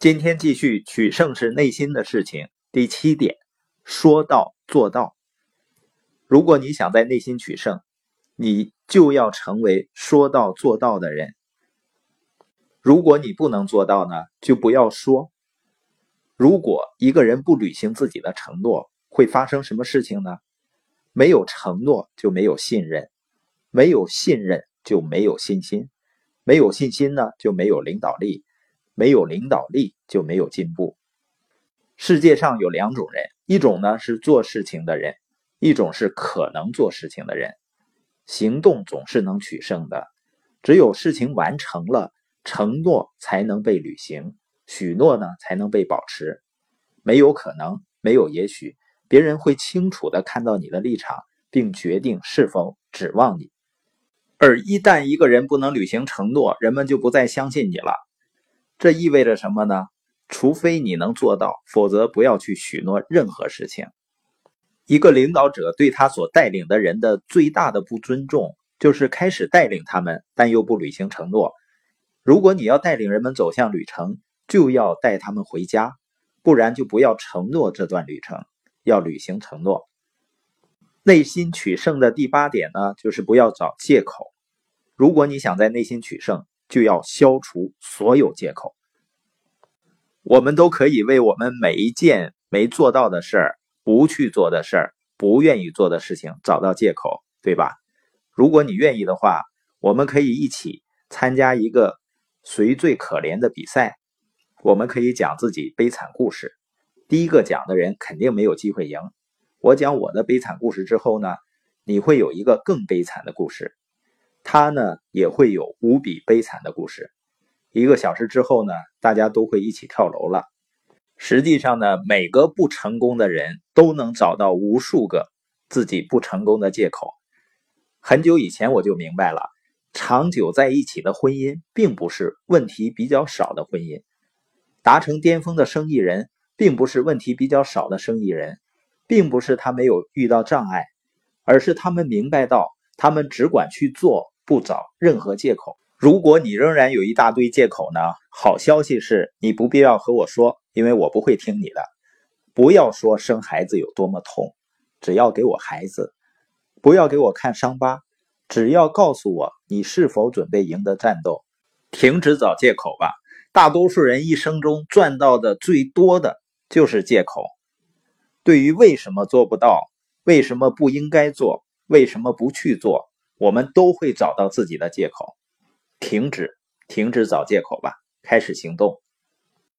今天继续取胜是内心的事情。第七点，说到做到。如果你想在内心取胜，你就要成为说到做到的人。如果你不能做到呢，就不要说。如果一个人不履行自己的承诺，会发生什么事情呢？没有承诺就没有信任，没有信任就没有信心，没有信心呢就没有领导力。没有领导力就没有进步。世界上有两种人，一种呢是做事情的人，一种是可能做事情的人。行动总是能取胜的，只有事情完成了，承诺才能被履行，许诺呢才能被保持。没有可能，没有也许，别人会清楚的看到你的立场，并决定是否指望你。而一旦一个人不能履行承诺，人们就不再相信你了。这意味着什么呢？除非你能做到，否则不要去许诺任何事情。一个领导者对他所带领的人的最大的不尊重，就是开始带领他们，但又不履行承诺。如果你要带领人们走向旅程，就要带他们回家，不然就不要承诺这段旅程，要履行承诺。内心取胜的第八点呢，就是不要找借口。如果你想在内心取胜，就要消除所有借口。我们都可以为我们每一件没做到的事儿、不去做的事儿、不愿意做的事情找到借口，对吧？如果你愿意的话，我们可以一起参加一个谁最可怜的比赛。我们可以讲自己悲惨故事，第一个讲的人肯定没有机会赢。我讲我的悲惨故事之后呢，你会有一个更悲惨的故事。他呢也会有无比悲惨的故事。一个小时之后呢，大家都会一起跳楼了。实际上呢，每个不成功的人都能找到无数个自己不成功的借口。很久以前我就明白了，长久在一起的婚姻并不是问题比较少的婚姻，达成巅峰的生意人并不是问题比较少的生意人，并不是他没有遇到障碍，而是他们明白到。他们只管去做，不找任何借口。如果你仍然有一大堆借口呢？好消息是你不必要和我说，因为我不会听你的。不要说生孩子有多么痛，只要给我孩子；不要给我看伤疤，只要告诉我你是否准备赢得战斗。停止找借口吧！大多数人一生中赚到的最多的就是借口。对于为什么做不到，为什么不应该做？为什么不去做？我们都会找到自己的借口。停止，停止找借口吧，开始行动。